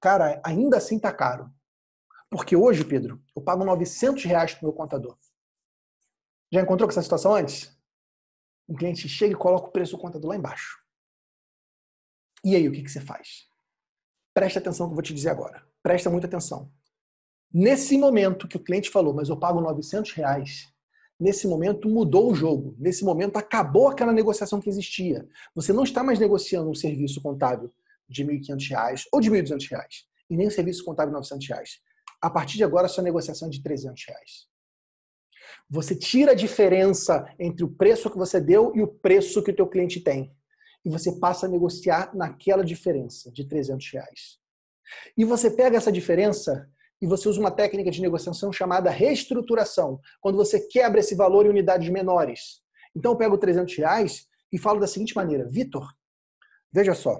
Cara, ainda assim tá caro. Porque hoje, Pedro, eu pago 900 reais pro meu contador. Já encontrou com essa situação antes? Um cliente chega e coloca o preço do contador lá embaixo. E aí, o que, que você faz? Presta atenção no que eu vou te dizer agora. Presta muita atenção. Nesse momento que o cliente falou, mas eu pago 900 reais, nesse momento mudou o jogo. Nesse momento acabou aquela negociação que existia. Você não está mais negociando um serviço contábil de R$ 1.500 ou de R$ 1.200 e nem um serviço contábil 900 reais. A partir de agora, a sua negociação é de 300 reais. Você tira a diferença entre o preço que você deu e o preço que o teu cliente tem. E você passa a negociar naquela diferença de 300 reais. E você pega essa diferença e você usa uma técnica de negociação chamada reestruturação, quando você quebra esse valor em unidades menores. Então eu pego 300 reais e falo da seguinte maneira, Vitor, veja só,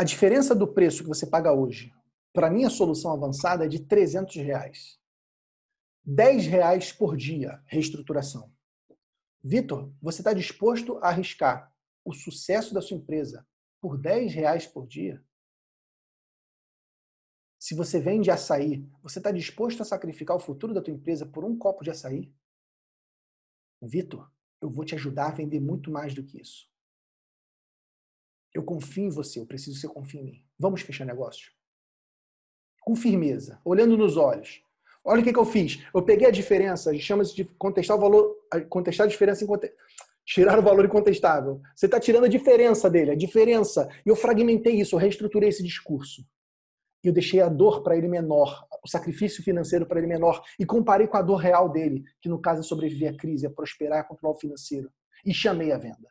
a diferença do preço que você paga hoje para a minha solução avançada é de 300 reais. 10 reais por dia, reestruturação. Vitor, você está disposto a arriscar o sucesso da sua empresa por 10 reais por dia? Se você vende açaí, você está disposto a sacrificar o futuro da tua empresa por um copo de açaí? Vitor, eu vou te ajudar a vender muito mais do que isso. Eu confio em você, eu preciso que você confie em mim. Vamos fechar negócio? Com firmeza, olhando nos olhos. Olha o que, que eu fiz. Eu peguei a diferença, chama de contestar o valor, contestar a diferença em tirar o valor incontestável. Você está tirando a diferença dele, a diferença. E eu fragmentei isso, eu reestruturei esse discurso eu deixei a dor para ele menor, o sacrifício financeiro para ele menor, e comparei com a dor real dele, que no caso é sobreviver à crise, é prosperar, é controlar o financeiro. E chamei a venda.